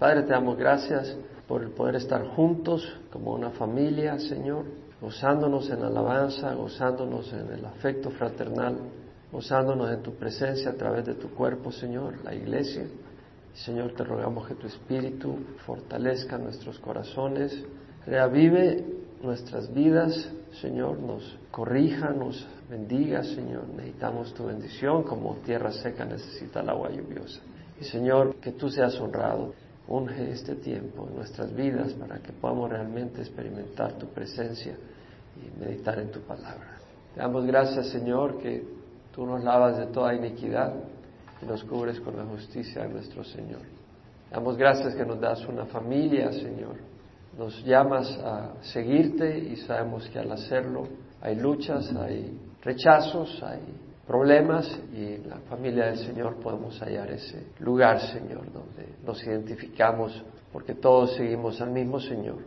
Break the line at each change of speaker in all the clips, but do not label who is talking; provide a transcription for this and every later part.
Padre, te damos gracias por el poder estar juntos como una familia, Señor, gozándonos en alabanza, gozándonos en el afecto fraternal, gozándonos en tu presencia a través de tu cuerpo, Señor, la iglesia. Señor, te rogamos que tu Espíritu fortalezca nuestros corazones, reavive nuestras vidas, Señor, nos corrija, nos bendiga, Señor. Necesitamos tu bendición como tierra seca necesita el agua lluviosa. Y Señor, que tú seas honrado unge este tiempo en nuestras vidas para que podamos realmente experimentar tu presencia y meditar en tu palabra. Te damos gracias, Señor, que tú nos lavas de toda iniquidad y nos cubres con la justicia de nuestro Señor. Te damos gracias que nos das una familia, Señor. Nos llamas a seguirte y sabemos que al hacerlo hay luchas, hay rechazos, hay problemas y la familia del Señor podemos hallar ese lugar, Señor, donde nos identificamos porque todos seguimos al mismo Señor,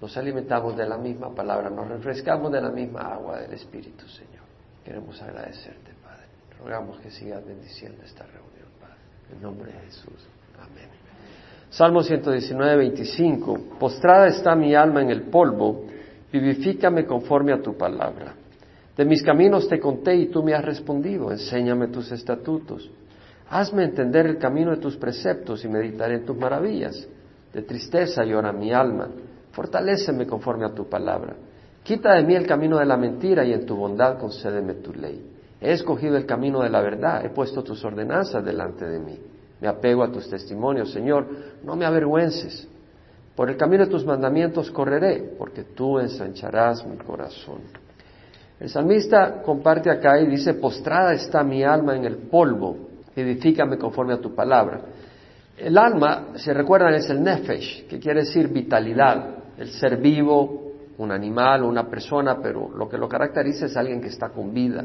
nos alimentamos de la misma palabra, nos refrescamos de la misma agua del Espíritu, Señor. Queremos agradecerte, Padre. Rogamos que sigas bendiciendo esta reunión, Padre. En nombre de Jesús. Amén. Salmo 119, 25. Postrada está mi alma en el polvo, vivifícame conforme a tu palabra. De mis caminos te conté y tú me has respondido, enséñame tus estatutos. Hazme entender el camino de tus preceptos y meditaré en tus maravillas. De tristeza llora mi alma, fortaléceme conforme a tu palabra. Quita de mí el camino de la mentira y en tu bondad concédeme tu ley. He escogido el camino de la verdad, he puesto tus ordenanzas delante de mí. Me apego a tus testimonios, Señor, no me avergüences. Por el camino de tus mandamientos correré, porque tú ensancharás mi corazón. El salmista comparte acá y dice, postrada está mi alma en el polvo, edifícame conforme a tu palabra. El alma, se recuerdan, es el nefesh, que quiere decir vitalidad, el ser vivo, un animal, una persona, pero lo que lo caracteriza es alguien que está con vida.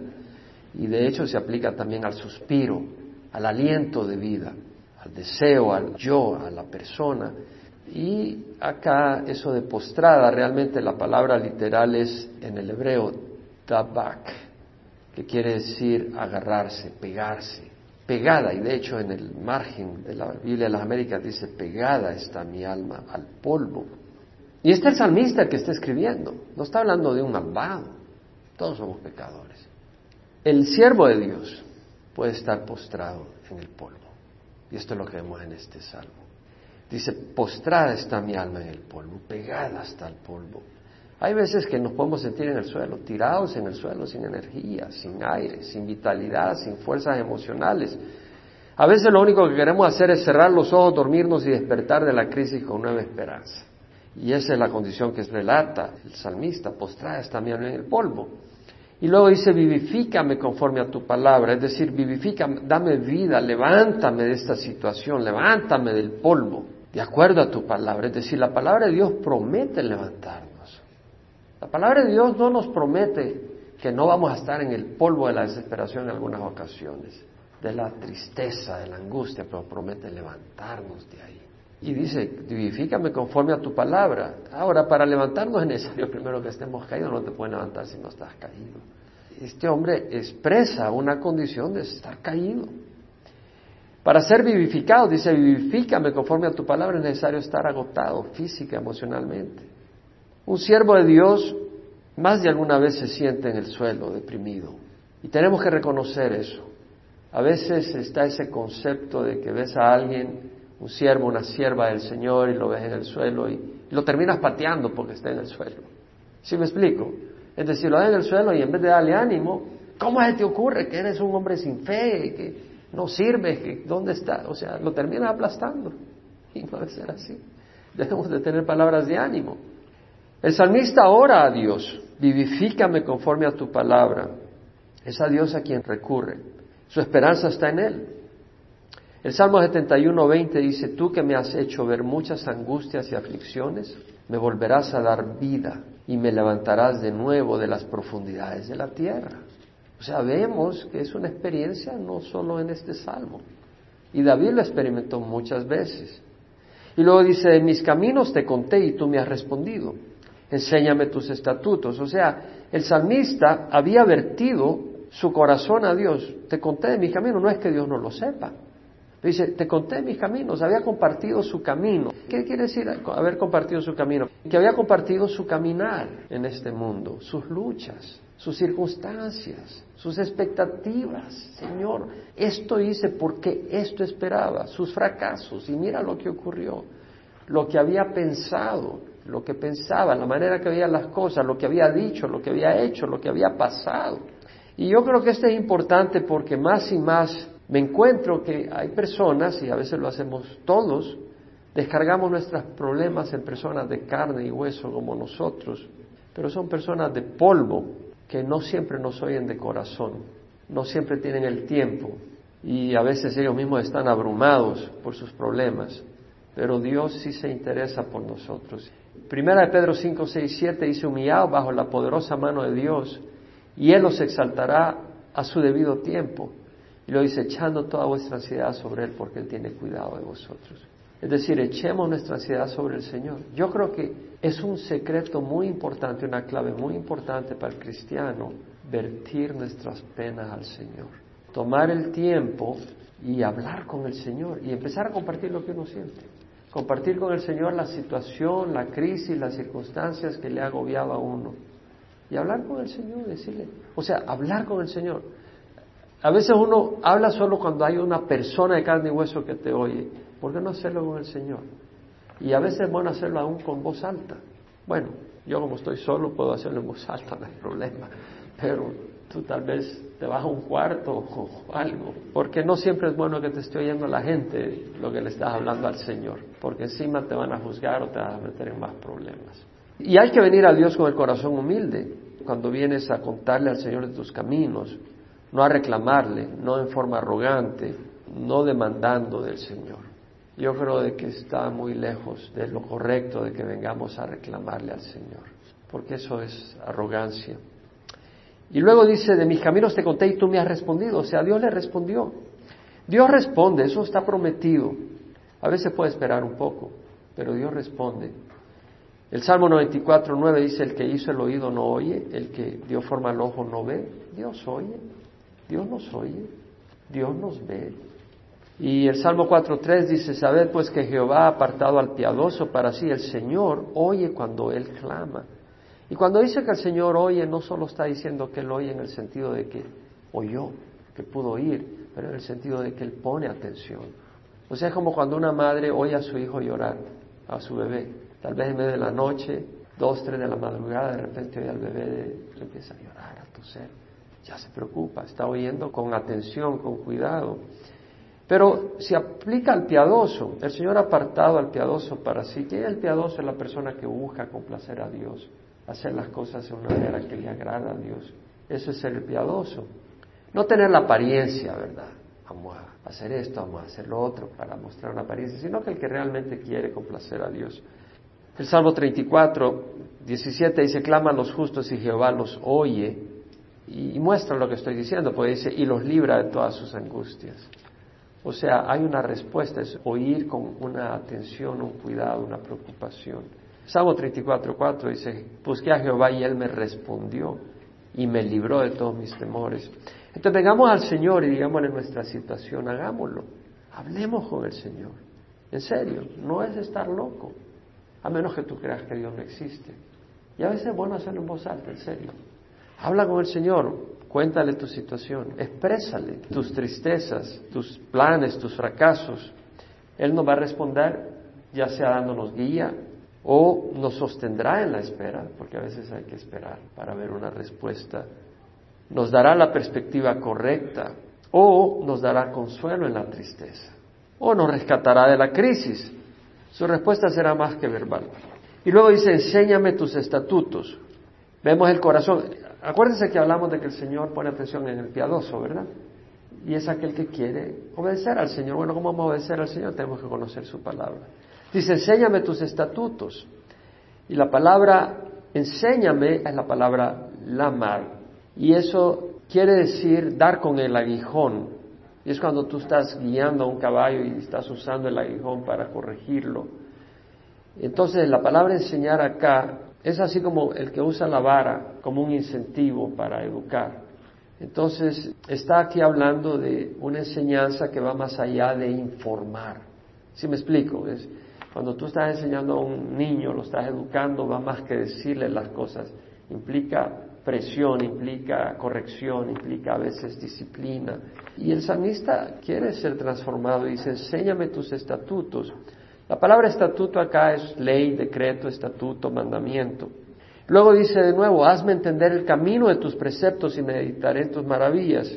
Y de hecho se aplica también al suspiro, al aliento de vida, al deseo, al yo, a la persona. Y acá eso de postrada, realmente la palabra literal es en el hebreo que quiere decir agarrarse, pegarse, pegada, y de hecho en el margen de la Biblia de las Américas dice, pegada está mi alma al polvo. Y este es el salmista que está escribiendo, no está hablando de un malvado, todos somos pecadores. El siervo de Dios puede estar postrado en el polvo, y esto es lo que vemos en este salmo. Dice, postrada está mi alma en el polvo, pegada está el polvo. Hay veces que nos podemos sentir en el suelo, tirados en el suelo, sin energía, sin aire, sin vitalidad, sin fuerzas emocionales. A veces lo único que queremos hacer es cerrar los ojos, dormirnos y despertar de la crisis con nueva esperanza. Y esa es la condición que relata el salmista, postrada está también en el polvo. Y luego dice, vivifícame conforme a tu palabra, es decir, vivifícame, dame vida, levántame de esta situación, levántame del polvo, de acuerdo a tu palabra. Es decir, la palabra de Dios promete levantar. La palabra de Dios no nos promete que no vamos a estar en el polvo de la desesperación en algunas ocasiones, de la tristeza, de la angustia, pero promete levantarnos de ahí. Y dice, vivifícame conforme a tu palabra. Ahora, para levantarnos es necesario primero que estemos caídos, no te puedes levantar si no estás caído. Este hombre expresa una condición de estar caído. Para ser vivificado, dice, vivifícame conforme a tu palabra, es necesario estar agotado física, emocionalmente. Un siervo de Dios más de alguna vez se siente en el suelo, deprimido. Y tenemos que reconocer eso. A veces está ese concepto de que ves a alguien, un siervo, una sierva del Señor, y lo ves en el suelo y, lo terminas pateando porque está en el suelo. ¿Sí me explico? Es decir, lo ves en el suelo y en vez de darle ánimo, ¿cómo se te ocurre que eres un hombre sin fe, que no sirve, que dónde está? O sea, lo terminas aplastando. Y no debe ser así. Debemos de tener palabras de ánimo. El salmista ora a Dios, vivifícame conforme a tu palabra. Es a Dios a quien recurre. Su esperanza está en Él. El Salmo 71, 20 dice, tú que me has hecho ver muchas angustias y aflicciones, me volverás a dar vida y me levantarás de nuevo de las profundidades de la tierra. O sea, vemos que es una experiencia no solo en este Salmo. Y David lo experimentó muchas veces. Y luego dice, mis caminos te conté y tú me has respondido enséñame tus estatutos. O sea, el salmista había vertido su corazón a Dios. Te conté de mi camino, no es que Dios no lo sepa, Dice, te conté mis caminos, había compartido su camino. ¿Qué quiere decir haber compartido su camino? Que había compartido su caminar en este mundo, sus luchas, sus circunstancias, sus expectativas. Señor, esto hice porque esto esperaba, sus fracasos, y mira lo que ocurrió, lo que había pensado, lo que pensaba, la manera que veía las cosas, lo que había dicho, lo que había hecho, lo que había pasado. Y yo creo que esto es importante porque más y más me encuentro que hay personas, y a veces lo hacemos todos, descargamos nuestros problemas en personas de carne y hueso como nosotros, pero son personas de polvo que no siempre nos oyen de corazón, no siempre tienen el tiempo y a veces ellos mismos están abrumados por sus problemas, pero Dios sí se interesa por nosotros. Primera de Pedro 5, 6, 7 dice, humillado bajo la poderosa mano de Dios, y Él os exaltará a su debido tiempo. Y lo dice, echando toda vuestra ansiedad sobre Él porque Él tiene cuidado de vosotros. Es decir, echemos nuestra ansiedad sobre el Señor. Yo creo que es un secreto muy importante, una clave muy importante para el cristiano, vertir nuestras penas al Señor. Tomar el tiempo y hablar con el Señor y empezar a compartir lo que uno siente. Compartir con el Señor la situación, la crisis, las circunstancias que le ha agobiado a uno. Y hablar con el Señor, decirle, o sea, hablar con el Señor. A veces uno habla solo cuando hay una persona de carne y hueso que te oye. ¿Por qué no hacerlo con el Señor? Y a veces es bueno hacerlo aún con voz alta. Bueno, yo como estoy solo puedo hacerlo en voz alta, no hay problema. Pero tú tal vez te vas a un cuarto o algo. Porque no siempre es bueno que te esté oyendo la gente lo que le estás hablando al Señor. Porque encima te van a juzgar o te van a meter en más problemas. Y hay que venir a Dios con el corazón humilde. Cuando vienes a contarle al Señor de tus caminos, no a reclamarle, no en forma arrogante, no demandando del Señor. Yo creo de que está muy lejos de lo correcto de que vengamos a reclamarle al Señor, porque eso es arrogancia. Y luego dice, de mis caminos te conté y tú me has respondido, o sea, Dios le respondió. Dios responde, eso está prometido. A veces puede esperar un poco, pero Dios responde. El Salmo 94, 9 dice, el que hizo el oído no oye, el que dio forma al ojo no ve, Dios oye. Dios nos oye, Dios nos ve. Y el Salmo 4.3 dice, sabed pues que Jehová ha apartado al piadoso para sí, el Señor oye cuando Él clama. Y cuando dice que el Señor oye, no solo está diciendo que Él oye en el sentido de que oyó, que pudo oír, pero en el sentido de que Él pone atención. O sea, es como cuando una madre oye a su hijo llorar, a su bebé, tal vez en medio de la noche, dos, tres de la madrugada, de repente oye al bebé, le empieza a llorar, a toser ya se preocupa, está oyendo con atención, con cuidado. Pero se aplica al piadoso. El Señor ha apartado al piadoso para sí. ¿Quién es el piadoso? Es la persona que busca complacer a Dios, hacer las cosas de una manera que le agrada a Dios. Eso es ser piadoso. No tener la apariencia, ¿verdad? Vamos a hacer esto, vamos a hacer lo otro para mostrar una apariencia, sino que el que realmente quiere complacer a Dios. El Salmo 34, 17 dice, clama a los justos y Jehová los oye y, muestra lo que estoy diciendo, pues dice, y los libra de todas sus angustias. O sea, hay una respuesta, es oír con una atención, un cuidado, una preocupación. Salmo 34, 4 dice, busqué a Jehová y él me respondió y me libró de todos mis temores. Entonces vengamos al Señor y digámosle nuestra situación, hagámoslo, hablemos con el Señor. En serio, no es estar loco, a menos que tú creas que Dios no existe. Y a veces es bueno hacerlo en voz alta, en serio. Habla con el Señor, cuéntale tu situación, exprésale tus tristezas, tus planes, tus fracasos. Él nos va a responder, ya sea dándonos guía o nos sostendrá en la espera, porque a veces hay que esperar para ver una respuesta. Nos dará la perspectiva correcta o nos dará consuelo en la tristeza o nos rescatará de la crisis. Su respuesta será más que verbal. Y luego dice, enséñame tus estatutos. Vemos el corazón. Acuérdense que hablamos de que el Señor pone atención en el piadoso, ¿verdad? Y es aquel que quiere obedecer al Señor. Bueno, ¿cómo vamos a obedecer al Señor? Tenemos que conocer su palabra. Dice, enséñame tus estatutos. Y la palabra enséñame es la palabra lamar. Y eso quiere decir dar con el aguijón. Y es cuando tú estás guiando a un caballo y estás usando el aguijón para corregirlo. Entonces, la palabra enseñar acá es así como el que usa la vara como un incentivo para educar. Entonces, está aquí hablando de una enseñanza que va más allá de informar. ¿Sí me explico? Es, cuando tú estás enseñando a un niño, lo estás educando, va más que decirle las cosas. Implica presión, implica corrección, implica a veces disciplina. Y el salmista quiere ser transformado y dice, enséñame tus estatutos. La palabra estatuto acá es ley, decreto, estatuto, mandamiento. Luego dice de nuevo, hazme entender el camino de tus preceptos y meditaré tus maravillas.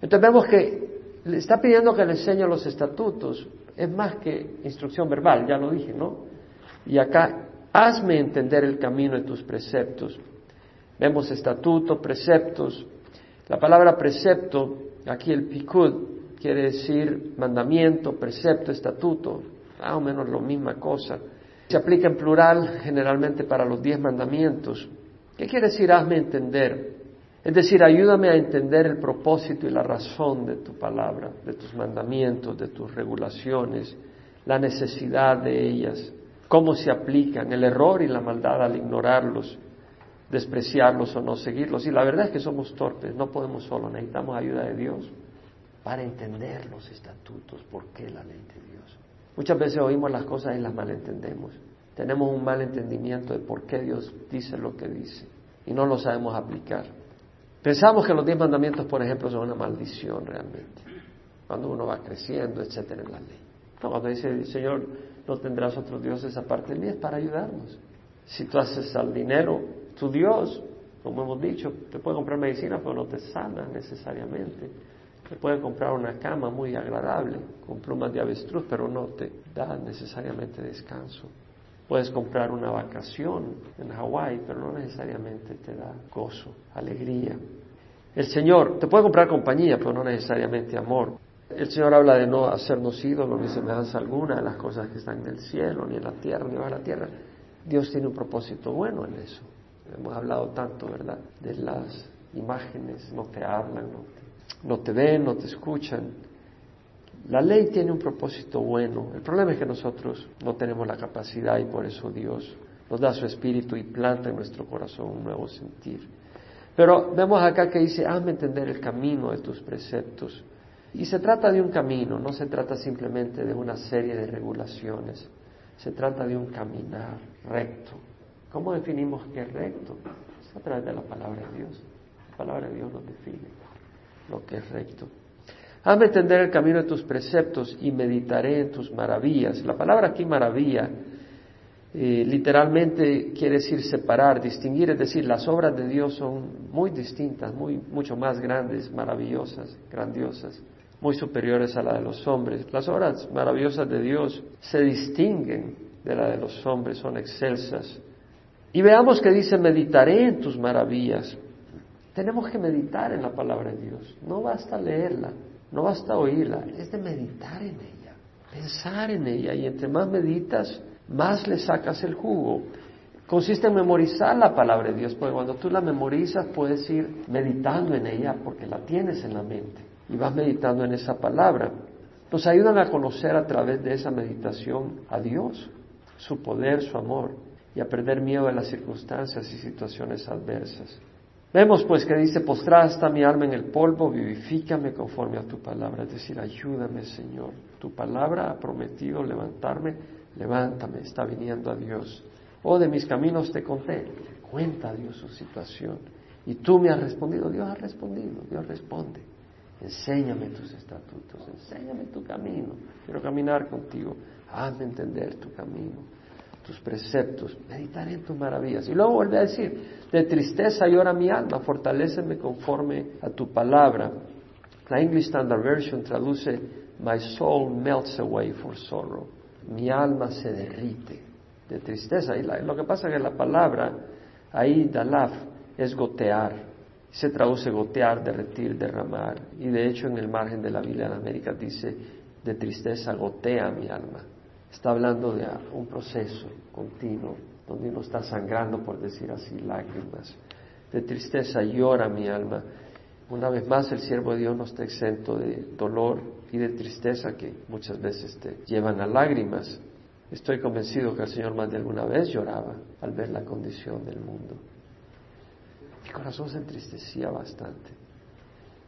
Entonces vemos que le está pidiendo que le enseñe los estatutos. Es más que instrucción verbal, ya lo dije, ¿no? Y acá, hazme entender el camino de tus preceptos. Vemos estatuto, preceptos. La palabra precepto, aquí el pikud, quiere decir mandamiento, precepto, estatuto, más o menos la misma cosa. Se aplica en plural generalmente para los diez mandamientos. ¿Qué quiere decir hazme entender? Es decir, ayúdame a entender el propósito y la razón de tu palabra, de tus mandamientos, de tus regulaciones, la necesidad de ellas, cómo se aplican, el error y la maldad al ignorarlos, despreciarlos o no seguirlos. Y la verdad es que somos torpes, no podemos solo, necesitamos ayuda de Dios para entender los estatutos, por qué la ley de Dios. Muchas veces oímos las cosas y las malentendemos. Tenemos un mal entendimiento de por qué Dios dice lo que dice y no lo sabemos aplicar. Pensamos que los diez mandamientos, por ejemplo, son una maldición realmente, cuando uno va creciendo, etcétera, en la ley. No, cuando dice Señor, no tendrás otros dioses aparte de mí, es para ayudarnos. Si tú haces al dinero tu Dios, como hemos dicho, te puede comprar medicina, pero no te sana necesariamente. Te puede comprar una cama muy agradable con plumas de avestruz, pero no te da necesariamente descanso. Puedes comprar una vacación en Hawái, pero no necesariamente te da gozo, alegría. El Señor te puede comprar compañía, pero no necesariamente amor. El Señor habla de no hacernos ídolos ni semejanza alguna de las cosas que están en el cielo, ni en la tierra, ni bajo la tierra. Dios tiene un propósito bueno en eso. Hemos hablado tanto, ¿verdad?, de las imágenes, no te hablan, no no te ven, no te escuchan. La ley tiene un propósito bueno. El problema es que nosotros no tenemos la capacidad y por eso Dios nos da su espíritu y planta en nuestro corazón un nuevo sentir. Pero vemos acá que dice, hazme entender el camino de tus preceptos. Y se trata de un camino, no se trata simplemente de una serie de regulaciones, se trata de un caminar recto. ¿Cómo definimos qué es recto? Es a través de la palabra de Dios. La palabra de Dios nos define lo que es recto. Hazme entender el camino de tus preceptos y meditaré en tus maravillas. La palabra aquí maravilla eh, literalmente quiere decir separar, distinguir, es decir, las obras de Dios son muy distintas, muy, mucho más grandes, maravillosas, grandiosas, muy superiores a la de los hombres. Las obras maravillosas de Dios se distinguen de la de los hombres, son excelsas. Y veamos que dice, meditaré en tus maravillas. Tenemos que meditar en la palabra de Dios. No basta leerla, no basta oírla, es de meditar en ella, pensar en ella. Y entre más meditas, más le sacas el jugo. Consiste en memorizar la palabra de Dios, porque cuando tú la memorizas puedes ir meditando en ella porque la tienes en la mente y vas meditando en esa palabra. Nos ayudan a conocer a través de esa meditación a Dios, su poder, su amor y a perder miedo a las circunstancias y situaciones adversas. Vemos pues que dice, postrada mi alma en el polvo, vivifícame conforme a tu palabra. Es decir, ayúdame Señor. Tu palabra ha prometido levantarme, levántame, está viniendo a Dios. Oh, de mis caminos te conté. Cuenta Dios su situación. Y tú me has respondido, Dios ha respondido, Dios responde. Enséñame tus estatutos, enséñame tu camino. Quiero caminar contigo. Hazme entender tu camino tus preceptos, meditaré en tus maravillas. Y luego vuelve a decir, de tristeza llora mi alma, fortaléceme conforme a tu palabra. La English Standard Version traduce, My soul melts away for sorrow. Mi alma se derrite de tristeza. Y lo que pasa es que la palabra ahí, dalaf, es gotear. Se traduce gotear, derretir, derramar. Y de hecho en el margen de la Biblia en América dice, de tristeza gotea mi alma. Está hablando de un proceso continuo donde uno está sangrando, por decir así, lágrimas. De tristeza llora mi alma. Una vez más, el siervo de Dios no está exento de dolor y de tristeza que muchas veces te llevan a lágrimas. Estoy convencido que el Señor más de alguna vez lloraba al ver la condición del mundo. Mi corazón se entristecía bastante.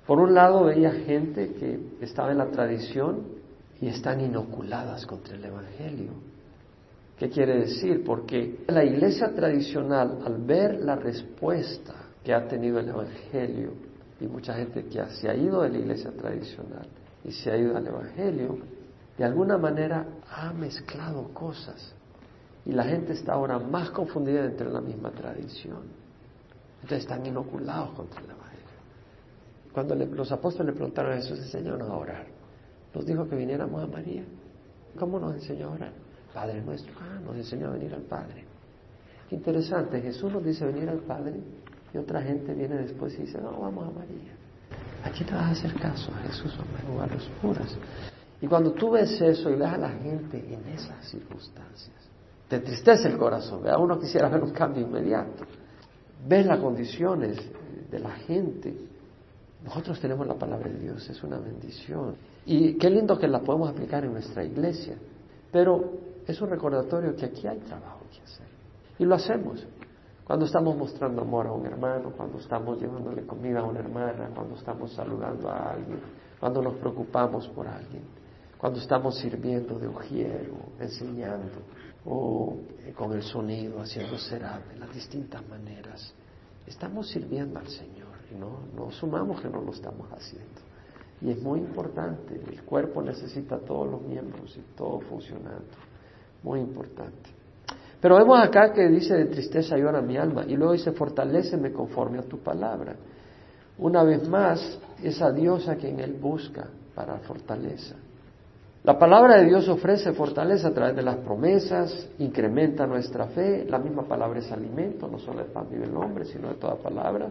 Por un lado veía gente que estaba en la tradición y están inoculadas contra el Evangelio. ¿Qué quiere decir? Porque la iglesia tradicional, al ver la respuesta que ha tenido el Evangelio, y mucha gente que se ha ido de la iglesia tradicional y se ha ido al Evangelio, de alguna manera ha mezclado cosas. Y la gente está ahora más confundida entre la misma tradición. Entonces están inoculados contra el Evangelio. Cuando los apóstoles le preguntaron a Jesús, enséñanos a orar, nos dijo que viniéramos a María. ¿Cómo nos enseñó a orar? Padre nuestro. Ah, nos enseñó a venir al Padre. Qué interesante, Jesús nos dice venir al Padre y otra gente viene después y dice, no, vamos a María. Aquí te vas a hacer caso a Jesús o a los puras. Y cuando tú ves eso y ves a la gente en esas circunstancias, te entristece el corazón. A uno quisiera ver un cambio inmediato. Ves las condiciones de la gente. Nosotros tenemos la palabra de Dios, es una bendición. Y qué lindo que la podemos aplicar en nuestra iglesia. Pero es un recordatorio que aquí hay trabajo que hacer. Y lo hacemos. Cuando estamos mostrando amor a un hermano, cuando estamos llevándole comida a una hermana, cuando estamos saludando a alguien, cuando nos preocupamos por alguien, cuando estamos sirviendo de ujier enseñando o con el sonido, haciendo será de las distintas maneras. Estamos sirviendo al Señor no, no sumamos que no lo estamos haciendo. Y es muy importante, el cuerpo necesita todos los miembros y todo funcionando. Muy importante. Pero vemos acá que dice de tristeza llora mi alma y luego dice fortaléceme conforme a tu palabra. Una vez más, esa diosa quien él busca para fortaleza. La palabra de Dios ofrece fortaleza a través de las promesas, incrementa nuestra fe, la misma palabra es alimento, no solo el pan vive el hombre, sino de toda palabra.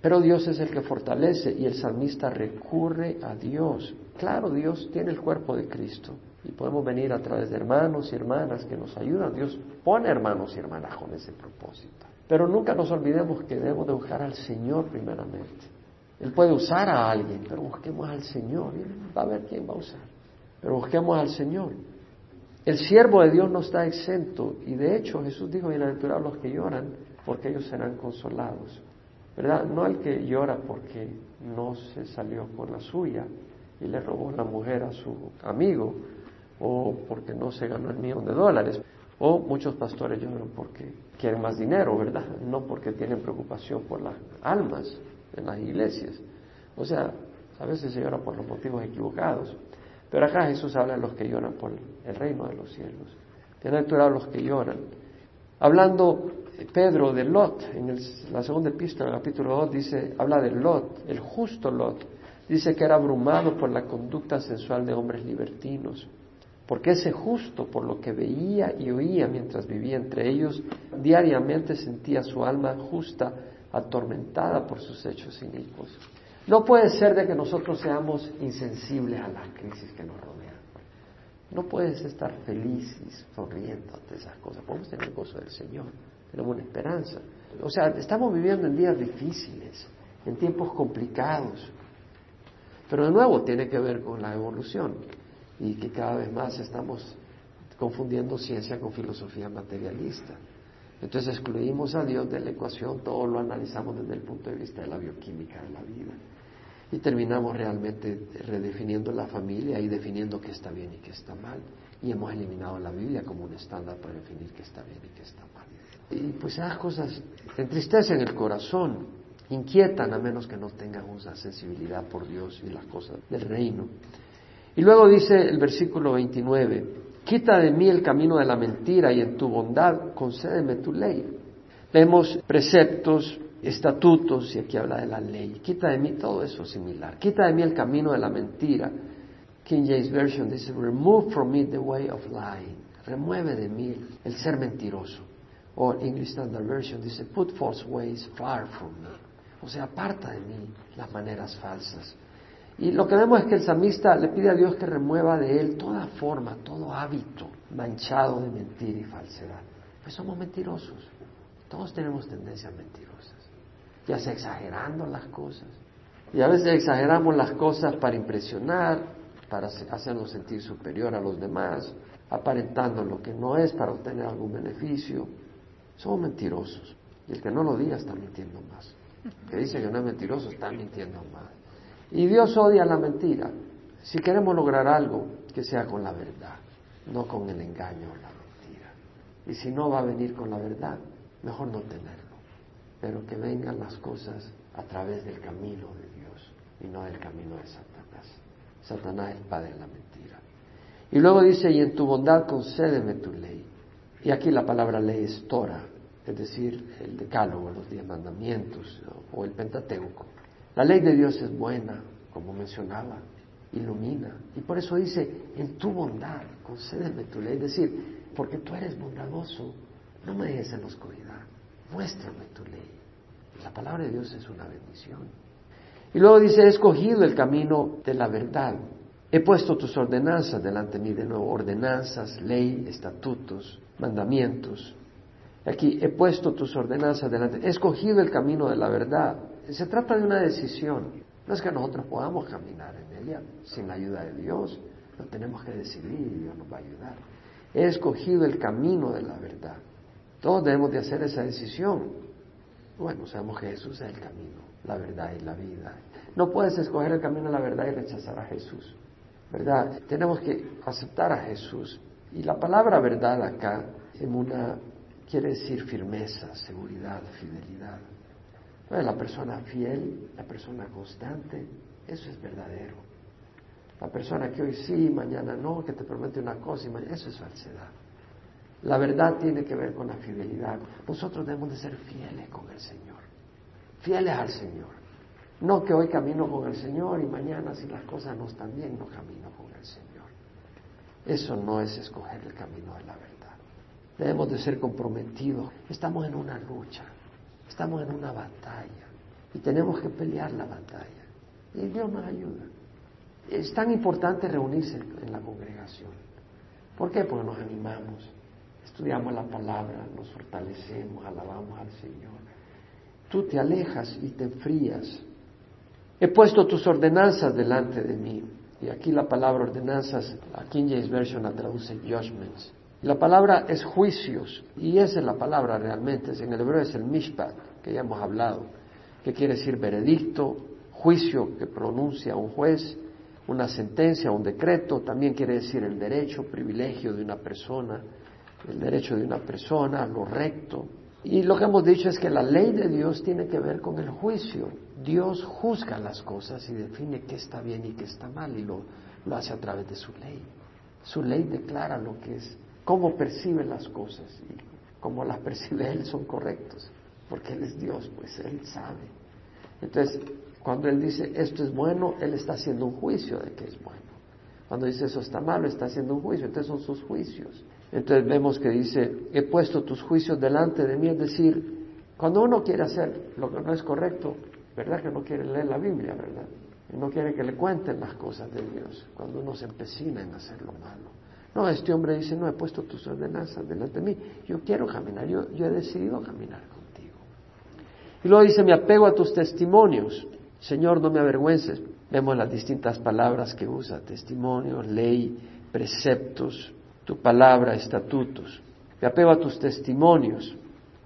Pero Dios es el que fortalece y el salmista recurre a Dios. Claro, Dios tiene el cuerpo de Cristo, y podemos venir a través de hermanos y hermanas que nos ayudan. Dios pone hermanos y hermanas con ese propósito. Pero nunca nos olvidemos que debemos de buscar al Señor primeramente. Él puede usar a alguien, pero busquemos al Señor. Va a ver quién va a usar. Pero busquemos al Señor. El siervo de Dios no está exento. Y de hecho Jesús dijo, bienaventurados los que lloran, porque ellos serán consolados. ¿Verdad? No el que llora porque no se salió con la suya y le robó la mujer a su amigo, o porque no se ganó el millón de dólares. O muchos pastores lloran porque quieren más dinero, ¿verdad? No porque tienen preocupación por las almas en las iglesias. O sea, a veces se llora por los motivos equivocados. Pero acá Jesús habla de los que lloran por el reino de los cielos. Bienaventurados los que lloran. Hablando Pedro de Lot, en la segunda epístola, capítulo 2, dice, habla de Lot, el justo Lot. Dice que era abrumado por la conducta sensual de hombres libertinos porque ese justo, por lo que veía y oía mientras vivía entre ellos, diariamente sentía su alma justa atormentada por sus hechos inicuos. No puede ser de que nosotros seamos insensibles a las crisis que nos rodean. No puedes estar feliz y sonriendo ante esas cosas. Podemos tener el gozo del Señor, tenemos una esperanza. O sea, estamos viviendo en días difíciles, en tiempos complicados. Pero de nuevo tiene que ver con la evolución y que cada vez más estamos confundiendo ciencia con filosofía materialista. Entonces excluimos a Dios de la ecuación, todo lo analizamos desde el punto de vista de la bioquímica de la vida. Y terminamos realmente redefiniendo la familia y definiendo qué está bien y qué está mal. Y hemos eliminado la Biblia como un estándar para definir qué está bien y qué está mal. Y pues esas cosas entristecen el corazón, inquietan a menos que no tengan una sensibilidad por Dios y las cosas del reino. Y luego dice el versículo 29, quita de mí el camino de la mentira y en tu bondad concédeme tu ley. Vemos preceptos, estatutos, y aquí habla de la ley. Quita de mí todo eso similar. Quita de mí el camino de la mentira. King James Version dice, remove from me the way of lying. Remueve de mí el ser mentiroso. O English Standard Version dice, put false ways far from me. O sea, aparta de mí las maneras falsas. Y lo que vemos es que el samista le pide a Dios que remueva de él toda forma, todo hábito manchado de mentira y falsedad. Pues somos mentirosos. Todos tenemos tendencias mentirosas. Ya sea exagerando las cosas. Y a veces exageramos las cosas para impresionar, para hacernos sentir superior a los demás, aparentando lo que no es para obtener algún beneficio. Somos mentirosos. Y el que no lo diga está mintiendo más. El que dice que no es mentiroso está mintiendo más. Y Dios odia la mentira. Si queremos lograr algo, que sea con la verdad, no con el engaño o la mentira. Y si no va a venir con la verdad, mejor no tenerlo. Pero que vengan las cosas a través del camino de Dios y no del camino de Satanás. Satanás es padre de la mentira. Y luego dice, y en tu bondad concédeme tu ley. Y aquí la palabra ley es Torah, es decir, el decálogo, los diez mandamientos o el Pentateuco. La ley de Dios es buena, como mencionaba, ilumina. Y por eso dice, en tu bondad, concédeme tu ley. Es decir, porque tú eres bondadoso, no me dejes en la oscuridad, muéstrame tu ley. La palabra de Dios es una bendición. Y luego dice, he escogido el camino de la verdad. He puesto tus ordenanzas delante de mí de nuevo, ordenanzas, ley, estatutos, mandamientos. Aquí, he puesto tus ordenanzas delante. He escogido el camino de la verdad. Se trata de una decisión. No es que nosotros podamos caminar en ella sin la ayuda de Dios. Lo tenemos que decidir y Dios nos va a ayudar. He escogido el camino de la verdad. Todos debemos de hacer esa decisión. Bueno, sabemos que Jesús es el camino, la verdad y la vida. No puedes escoger el camino de la verdad y rechazar a Jesús. ¿Verdad? Tenemos que aceptar a Jesús. Y la palabra verdad acá en una quiere decir firmeza, seguridad, fidelidad. La persona fiel, la persona constante, eso es verdadero. La persona que hoy sí, mañana no, que te promete una cosa y mañana, eso es falsedad. La verdad tiene que ver con la fidelidad. Nosotros debemos de ser fieles con el Señor, fieles al Señor. No que hoy camino con el Señor y mañana si las cosas no están bien no camino con el Señor. Eso no es escoger el camino de la verdad. Debemos de ser comprometidos. Estamos en una lucha, estamos en una batalla y tenemos que pelear la batalla. Y Dios nos ayuda. Es tan importante reunirse en la congregación. ¿Por qué? Porque nos animamos, estudiamos la palabra, nos fortalecemos, alabamos al Señor. Tú te alejas y te enfrías He puesto tus ordenanzas delante de mí. Y aquí la palabra ordenanzas, la King James Version la traduce judgments. La palabra es juicios, y esa es la palabra realmente. En el hebreo es el mishpat, que ya hemos hablado, que quiere decir veredicto, juicio que pronuncia un juez, una sentencia, un decreto, también quiere decir el derecho, privilegio de una persona, el derecho de una persona, lo recto, y lo que hemos dicho es que la ley de Dios tiene que ver con el juicio. Dios juzga las cosas y define qué está bien y qué está mal y lo, lo hace a través de su ley. Su ley declara lo que es, cómo percibe las cosas y cómo las percibe Él son correctos, porque Él es Dios, pues Él sabe. Entonces, cuando Él dice esto es bueno, Él está haciendo un juicio de que es bueno. Cuando dice eso está malo, está haciendo un juicio, entonces son sus juicios. Entonces vemos que dice, he puesto tus juicios delante de mí, es decir, cuando uno quiere hacer lo que no es correcto, ¿verdad? Que no quiere leer la Biblia, ¿verdad? Y no quiere que le cuenten las cosas de Dios, cuando uno se empecina en hacer lo malo. No, este hombre dice, no, he puesto tus ordenanzas delante de mí, yo quiero caminar, yo, yo he decidido caminar contigo. Y luego dice, me apego a tus testimonios, Señor, no me avergüences. Vemos las distintas palabras que usa, testimonios, ley, preceptos, tu palabra, estatutos. Me apego a tus testimonios.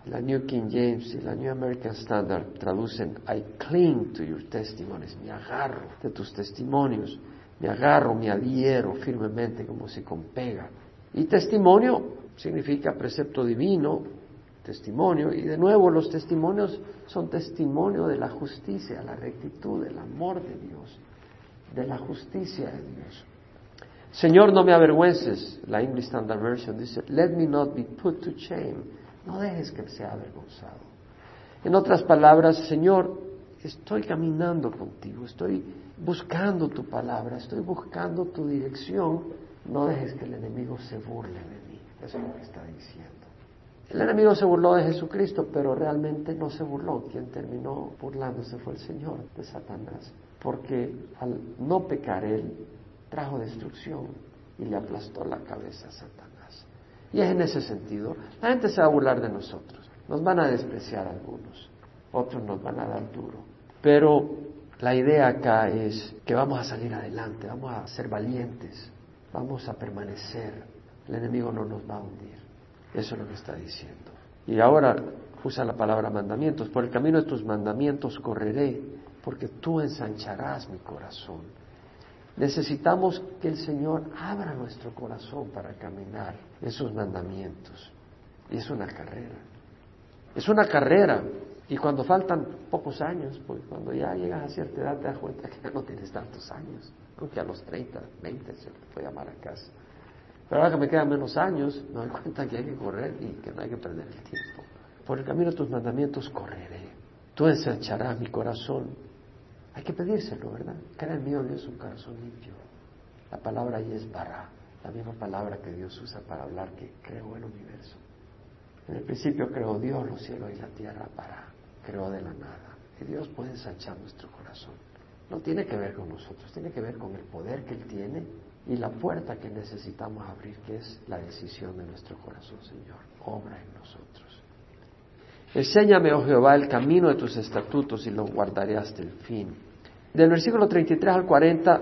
La New King James y la New American Standard traducen I cling to your testimonies, me agarro de tus testimonios, me agarro, me adhiero firmemente como si con pega. Y testimonio significa precepto divino, testimonio, y de nuevo los testimonios son testimonio de la justicia, la rectitud, del amor de Dios, de la justicia de Dios. Señor, no me avergüences. La English Standard Version dice, let me not be put to shame. No dejes que sea avergonzado. En otras palabras, Señor, estoy caminando contigo, estoy buscando tu palabra, estoy buscando tu dirección. No dejes que el enemigo se burle de mí. Eso es lo que está diciendo. El enemigo se burló de Jesucristo, pero realmente no se burló. Quien terminó burlándose fue el Señor de Satanás. Porque al no pecar él, trajo destrucción y le aplastó la cabeza a Satanás. Y es en ese sentido, la gente se va a burlar de nosotros, nos van a despreciar algunos, otros nos van a dar duro. Pero la idea acá es que vamos a salir adelante, vamos a ser valientes, vamos a permanecer, el enemigo no nos va a hundir. Eso es lo que está diciendo. Y ahora usa la palabra mandamientos, por el camino de tus mandamientos correré porque tú ensancharás mi corazón. Necesitamos que el Señor abra nuestro corazón para caminar en sus mandamientos. Y es una carrera. Es una carrera. Y cuando faltan pocos años, pues cuando ya llegas a cierta edad te das cuenta que ya no tienes tantos años. Aunque a los 30, 20 se te puede llamar a casa. Pero ahora que me quedan menos años, me doy cuenta que hay que correr y que no hay que perder el tiempo. Por el camino de tus mandamientos correré. Tú ensancharás mi corazón. Hay que pedírselo, ¿verdad? Crea en mí, oh Dios, un corazón limpio. La palabra ahí es bara, la misma palabra que Dios usa para hablar que creó el universo. En el principio creó Dios los cielos y la tierra para, creó de la nada. Y Dios puede ensanchar nuestro corazón. No tiene que ver con nosotros, tiene que ver con el poder que Él tiene y la puerta que necesitamos abrir, que es la decisión de nuestro corazón, Señor. Obra en nosotros. Enséñame, oh Jehová, el camino de tus estatutos y los guardaré hasta el fin. Del versículo 33 al 40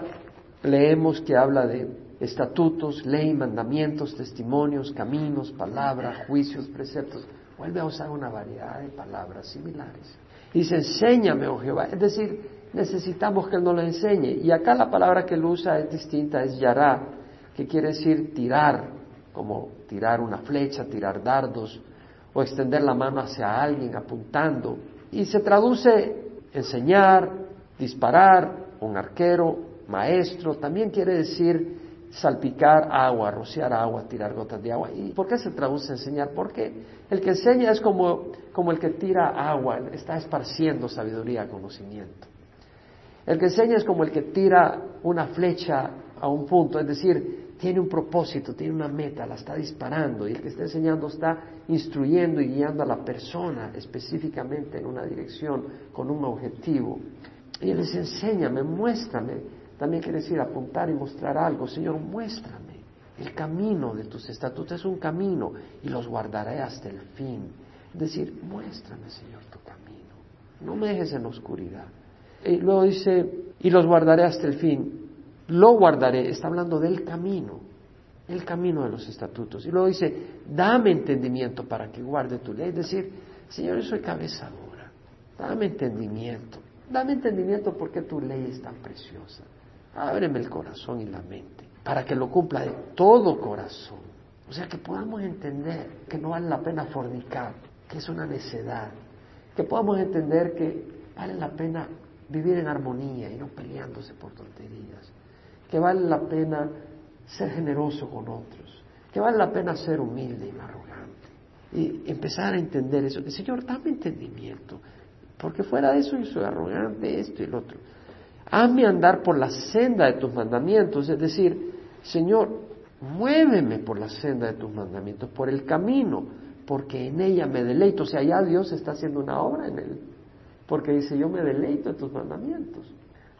leemos que habla de estatutos, ley, mandamientos, testimonios, caminos, palabras, juicios, preceptos. Vuelve a usar una variedad de palabras similares. Dice, enséñame, oh Jehová. Es decir, necesitamos que Él nos lo enseñe. Y acá la palabra que Él usa es distinta, es yará, que quiere decir tirar, como tirar una flecha, tirar dardos, o extender la mano hacia alguien apuntando. Y se traduce enseñar, disparar, un arquero, maestro, también quiere decir salpicar agua, rociar agua, tirar gotas de agua. ¿Y por qué se traduce enseñar? Porque el que enseña es como, como el que tira agua, está esparciendo sabiduría, conocimiento. El que enseña es como el que tira una flecha a un punto, es decir, tiene un propósito, tiene una meta, la está disparando y el que está enseñando está instruyendo y guiando a la persona específicamente en una dirección con un objetivo. Y él les enseña, me muéstrame. También quiere decir apuntar y mostrar algo. Señor, muéstrame. El camino de tus estatutos es un camino y los guardaré hasta el fin. Es decir, muéstrame, Señor, tu camino. No me dejes en oscuridad. Y luego dice, y los guardaré hasta el fin. Lo guardaré, está hablando del camino, el camino de los estatutos. Y luego dice, dame entendimiento para que guarde tu ley. Es decir, Señor, yo soy cabeza dura. Dame entendimiento. Dame entendimiento porque tu ley es tan preciosa. Ábreme el corazón y la mente para que lo cumpla de todo corazón. O sea, que podamos entender que no vale la pena fornicar, que es una necedad. Que podamos entender que vale la pena vivir en armonía y no peleándose por tonterías, que vale la pena ser generoso con otros, que vale la pena ser humilde y arrogante. Y empezar a entender eso, Señor, dame entendimiento, porque fuera de eso yo soy arrogante, esto y lo otro. Hazme andar por la senda de tus mandamientos, es decir, Señor, muéveme por la senda de tus mandamientos, por el camino, porque en ella me deleito. O sea, ya Dios está haciendo una obra en él porque dice, yo me deleito en tus mandamientos.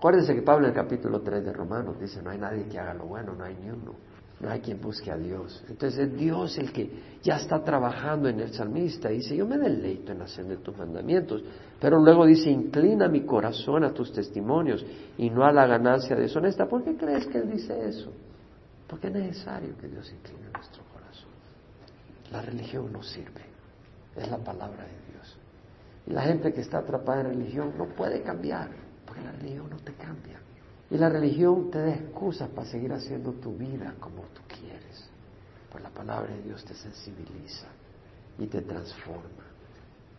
Acuérdense que Pablo en el capítulo 3 de Romanos dice, no hay nadie que haga lo bueno, no hay ni uno, no hay quien busque a Dios. Entonces es Dios el que ya está trabajando en el salmista dice, yo me deleito en hacer de tus mandamientos. Pero luego dice, inclina mi corazón a tus testimonios y no a la ganancia deshonesta. ¿Por qué crees que él dice eso? Porque es necesario que Dios incline nuestro corazón. La religión no sirve, es la palabra de Dios. Y la gente que está atrapada en religión no puede cambiar, porque la religión no te cambia. Y la religión te da excusas para seguir haciendo tu vida como tú quieres. Pues la palabra de Dios te sensibiliza y te transforma.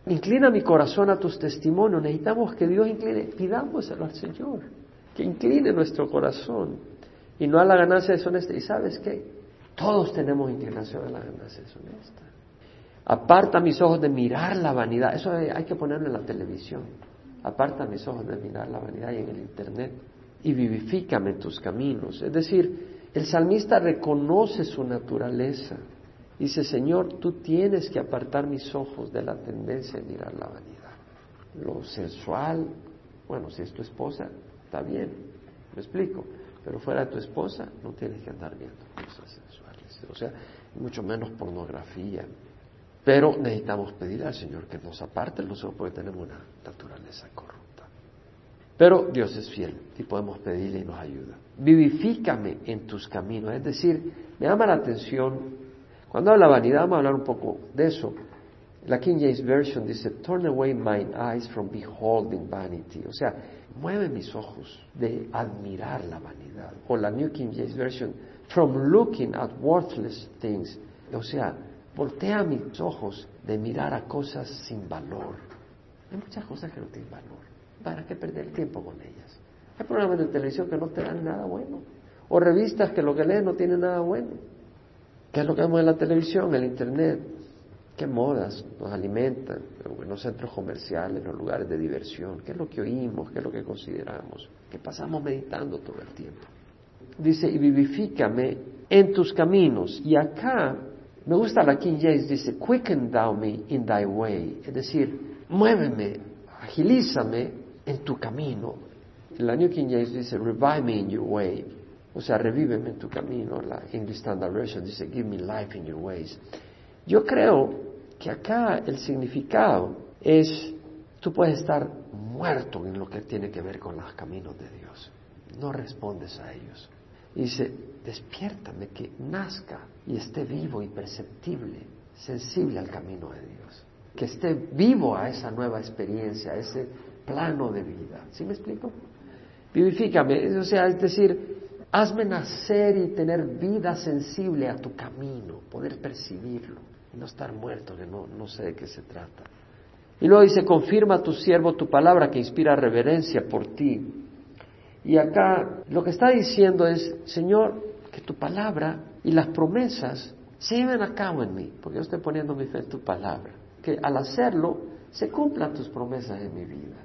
Inclina mi corazón a tus testimonios. Necesitamos que Dios incline, pidámoselo al Señor, que incline nuestro corazón y no a la ganancia deshonesta. ¿Y sabes qué? Todos tenemos inclinación a la ganancia deshonesta. Aparta mis ojos de mirar la vanidad. Eso hay que ponerlo en la televisión. Aparta mis ojos de mirar la vanidad y en el Internet. Y vivifícame tus caminos. Es decir, el salmista reconoce su naturaleza. Dice, Señor, tú tienes que apartar mis ojos de la tendencia de mirar la vanidad. Lo sensual, bueno, si es tu esposa, está bien, me explico. Pero fuera de tu esposa, no tienes que andar viendo cosas sensuales. O sea, mucho menos pornografía, pero necesitamos pedir al Señor que nos aparte los ojos porque tenemos una naturaleza corrupta. Pero Dios es fiel y podemos pedirle y nos ayuda. Vivifícame en tus caminos. Es decir, me llama la atención, cuando habla vanidad, vamos a hablar un poco de eso. La King James Version dice, turn away mine eyes from beholding vanity. O sea, mueve mis ojos de admirar la vanidad. O la New King James Version, from looking at worthless things. O sea, voltea mis ojos de mirar a cosas sin valor. Hay muchas cosas que no tienen valor. ¿Para qué perder tiempo con ellas? Hay programas de televisión que no te dan nada bueno. O revistas que lo que lees no tiene nada bueno. ¿Qué es lo que vemos en la televisión, en el internet? ¿Qué modas nos alimentan en los centros comerciales, en los lugares de diversión? ¿Qué es lo que oímos? ¿Qué es lo que consideramos? ¿Qué pasamos meditando todo el tiempo? Dice, y vivifícame en tus caminos. Y acá, me gusta la King James, dice, quicken thou me in thy way. Es decir, muéveme, agilízame en tu camino. La New King James dice, revive me in your way. O sea, revíveme en tu camino. La English Standard Version dice, give me life in your ways. Yo creo que acá el significado es, tú puedes estar muerto en lo que tiene que ver con los caminos de Dios. No respondes a ellos. Dice, despiértame que nazca y esté vivo y perceptible, sensible al camino de Dios. Que esté vivo a esa nueva experiencia, a ese plano de vida. ¿Sí me explico? Vivifícame, o sea, es decir, hazme nacer y tener vida sensible a tu camino, poder percibirlo y no estar muerto, que no, no sé de qué se trata. Y luego dice, confirma a tu siervo tu palabra que inspira reverencia por ti. Y acá lo que está diciendo es, Señor, que tu palabra y las promesas se lleven a cabo en mí, porque yo estoy poniendo mi fe en tu palabra. Que al hacerlo se cumplan tus promesas en mi vida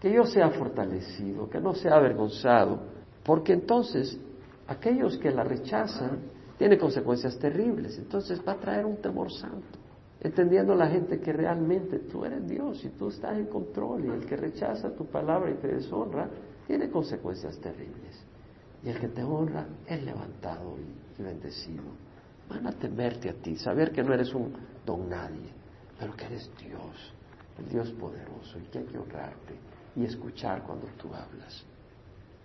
que yo sea fortalecido, que no sea avergonzado, porque entonces aquellos que la rechazan tienen consecuencias terribles, entonces va a traer un temor santo, entendiendo la gente que realmente tú eres Dios y tú estás en control y el que rechaza tu palabra y te deshonra tiene consecuencias terribles. Y el que te honra es levantado y bendecido. Van a temerte a ti, saber que no eres un don nadie, pero que eres Dios, el Dios poderoso y que hay que honrarte y escuchar cuando tú hablas.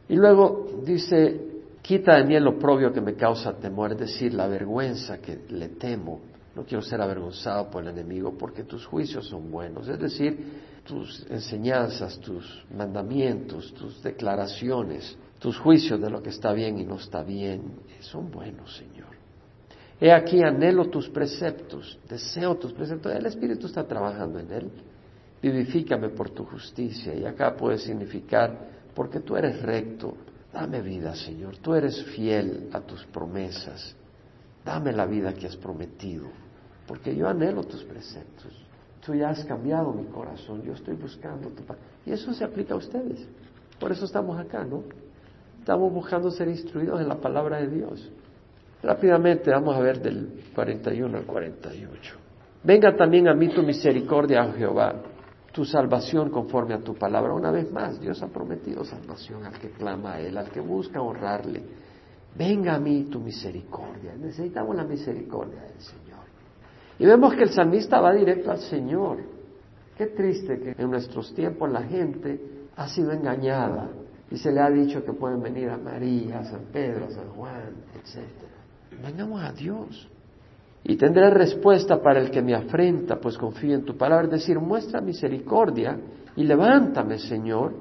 Y luego dice, quita de mí el oprobio que me causa temor, es decir, la vergüenza que le temo. No quiero ser avergonzado por el enemigo porque tus juicios son buenos, es decir, tus enseñanzas, tus mandamientos, tus declaraciones, tus juicios de lo que está bien y no está bien, son buenos, Señor. He aquí, anhelo tus preceptos, deseo tus preceptos. El Espíritu está trabajando en él vivifícame por tu justicia. Y acá puede significar, porque tú eres recto, dame vida, Señor, tú eres fiel a tus promesas, dame la vida que has prometido, porque yo anhelo tus preceptos. Tú ya has cambiado mi corazón, yo estoy buscando tu paz. Y eso se aplica a ustedes. Por eso estamos acá, ¿no? Estamos buscando ser instruidos en la palabra de Dios. Rápidamente vamos a ver del 41 al 48. Venga también a mí tu misericordia, oh Jehová tu salvación conforme a tu palabra. Una vez más, Dios ha prometido salvación al que clama a Él, al que busca honrarle. Venga a mí tu misericordia. Necesitamos la misericordia del Señor. Y vemos que el salmista va directo al Señor. Qué triste que en nuestros tiempos la gente ha sido engañada y se le ha dicho que pueden venir a María, a San Pedro, a San Juan, etc. Vengamos a Dios. Y tendré respuesta para el que me afrenta, pues confío en tu palabra. Decir, muestra misericordia y levántame, Señor,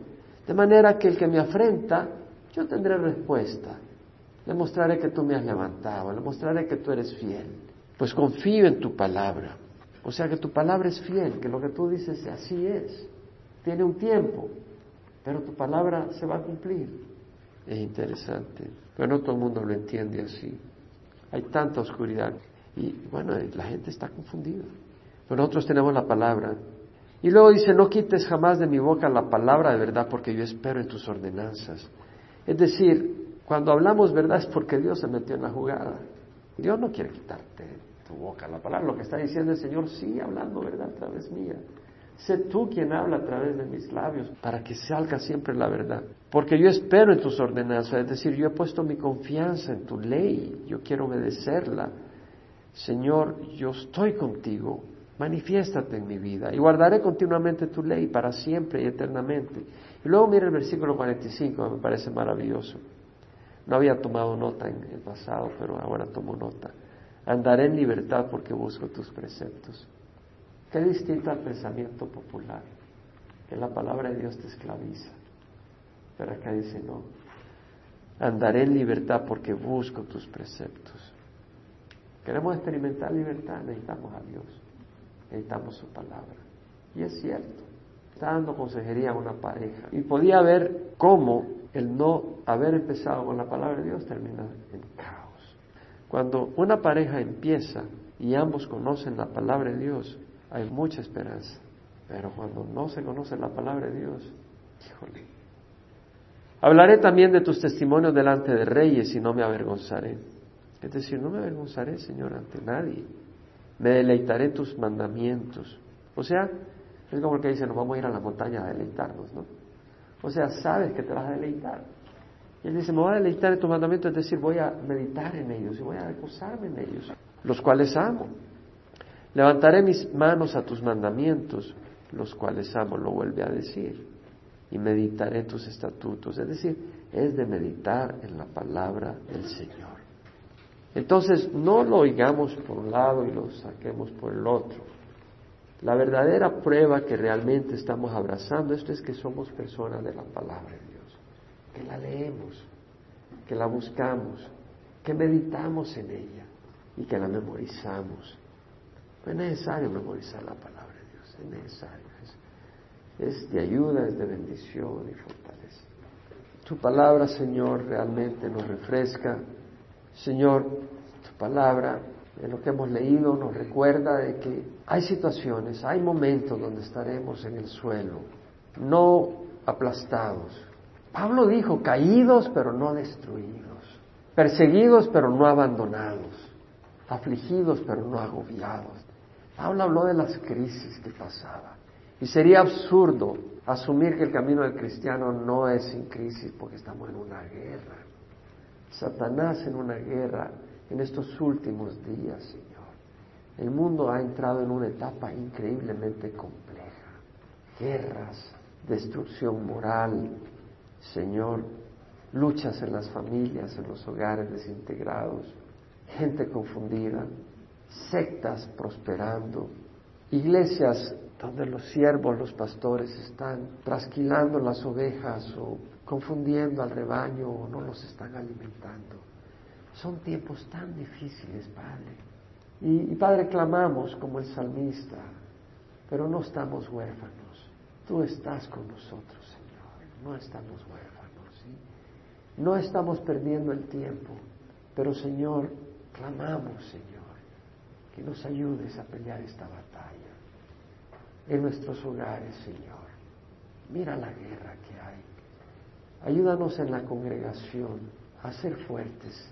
de manera que el que me afrenta, yo tendré respuesta. Le mostraré que tú me has levantado, le mostraré que tú eres fiel. Pues confío en tu palabra. O sea que tu palabra es fiel, que lo que tú dices así es. Tiene un tiempo, pero tu palabra se va a cumplir. Es interesante, pero no todo el mundo lo entiende así. Hay tanta oscuridad. Y bueno, la gente está confundida. Pero nosotros tenemos la palabra. Y luego dice, no quites jamás de mi boca la palabra de verdad porque yo espero en tus ordenanzas. Es decir, cuando hablamos verdad es porque Dios se metió en la jugada. Dios no quiere quitarte boca la palabra. Lo que está diciendo el Señor, sigue hablando verdad a través mía. Sé tú quien habla a través de mis labios para que salga siempre la verdad. Porque yo espero en tus ordenanzas. Es decir, yo he puesto mi confianza en tu ley. Yo quiero obedecerla. Señor, yo estoy contigo, manifiéstate en mi vida y guardaré continuamente tu ley para siempre y eternamente. Y luego mira el versículo 45, me parece maravilloso. No había tomado nota en el pasado, pero ahora tomo nota. Andaré en libertad porque busco tus preceptos. Qué distinto al pensamiento popular, que la palabra de Dios te esclaviza. Pero acá dice, no, andaré en libertad porque busco tus preceptos. Queremos experimentar libertad, necesitamos a Dios, necesitamos su palabra. Y es cierto, está dando consejería a una pareja. Y podía ver cómo el no haber empezado con la palabra de Dios termina en caos. Cuando una pareja empieza y ambos conocen la palabra de Dios, hay mucha esperanza. Pero cuando no se conoce la palabra de Dios, híjole. Hablaré también de tus testimonios delante de reyes y no me avergonzaré. Es decir, no me avergonzaré, Señor, ante nadie. Me deleitaré tus mandamientos. O sea, es como el que dice, nos vamos a ir a la montaña a deleitarnos, ¿no? O sea, sabes que te vas a deleitar. Y él dice, me voy a deleitar en tus mandamientos, es decir, voy a meditar en ellos y voy a gozarme en ellos, los cuales amo. Levantaré mis manos a tus mandamientos, los cuales amo, lo vuelve a decir, y meditaré tus estatutos. Es decir, es de meditar en la palabra del Señor. Entonces, no lo oigamos por un lado y lo saquemos por el otro. La verdadera prueba que realmente estamos abrazando esto es que somos personas de la palabra que la leemos, que la buscamos, que meditamos en ella y que la memorizamos es necesario memorizar la palabra de Dios, es necesario. Es, de ayuda, es de bendición y fortaleza. Tu palabra, Señor, realmente nos refresca. Señor, tu palabra, en lo que hemos leído, nos recuerda de que hay situaciones, hay momentos donde estaremos en el suelo, no aplastados. Pablo dijo, caídos pero no destruidos, perseguidos pero no abandonados, afligidos pero no agobiados, Pablo habló de las crisis que pasaba. Y sería absurdo asumir que el camino del cristiano no es sin crisis porque estamos en una guerra. Satanás en una guerra en estos últimos días, Señor. El mundo ha entrado en una etapa increíblemente compleja. Guerras, destrucción moral, Señor, luchas en las familias, en los hogares desintegrados, gente confundida, sectas prosperando, iglesias donde los siervos, los pastores están trasquilando las ovejas o confundiendo al rebaño o no los están alimentando. Son tiempos tan difíciles, Padre. Y, Padre, clamamos como el salmista, pero no estamos huérfanos. Tú estás con nosotros, No estamos huérfanos. ¿sí? No estamos perdiendo el tiempo, pero Señor, clamamos, Señor que nos ayudes a pelear esta batalla en nuestros hogares, Señor. Mira la guerra que hay. Ayúdanos en la congregación a ser fuertes,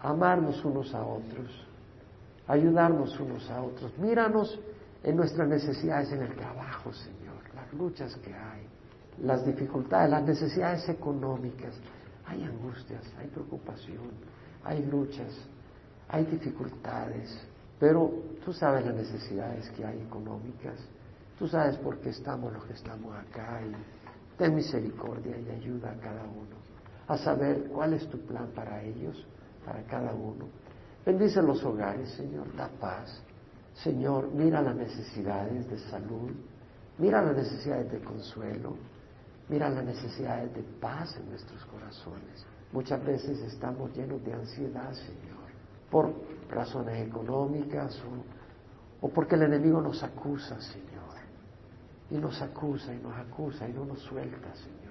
a amarnos unos a otros, ayudarnos unos a otros. Míranos en nuestras necesidades en el trabajo, Señor, las luchas que hay, las dificultades, las necesidades económicas. Hay angustias, hay preocupación, hay luchas, hay dificultades. Pero tú sabes las necesidades que hay económicas, tú sabes por qué estamos los que estamos acá y ten misericordia y ayuda a cada uno a saber cuál es tu plan para ellos, para cada uno. Bendice los hogares, Señor, da paz. Señor, mira las necesidades de salud, mira las necesidades de consuelo, mira las necesidades de paz en nuestros corazones. Muchas veces estamos llenos de ansiedad, Señor, por razones económicas o, porque el enemigo nos acusa, Señor. Y nos acusa y nos acusa y no nos suelta, Señor.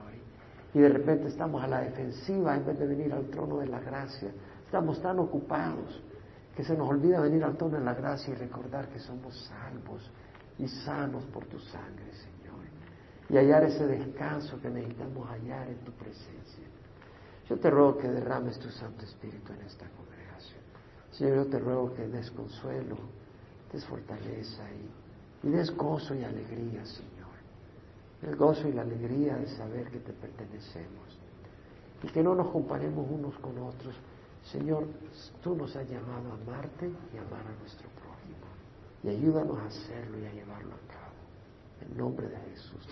Y de repente estamos a la defensiva en vez de venir al trono de la gracia. Estamos tan ocupados que se nos olvida venir al trono de la gracia y recordar que somos salvos y sanos por tu sangre, Señor. Y hallar ese descanso que necesitamos hallar en tu presencia. Yo te ruego que derrames tu Santo Espíritu en esta Señor, yo te ruego que des consuelo, des fortaleza y, des gozo y alegría, Señor. El gozo y la alegría de saber que te pertenecemos y que no nos comparemos unos con otros. Señor, tú nos has llamado a amarte y amar a nuestro prójimo. Y ayúdanos a hacerlo y a llevarlo a cabo. En nombre de Jesús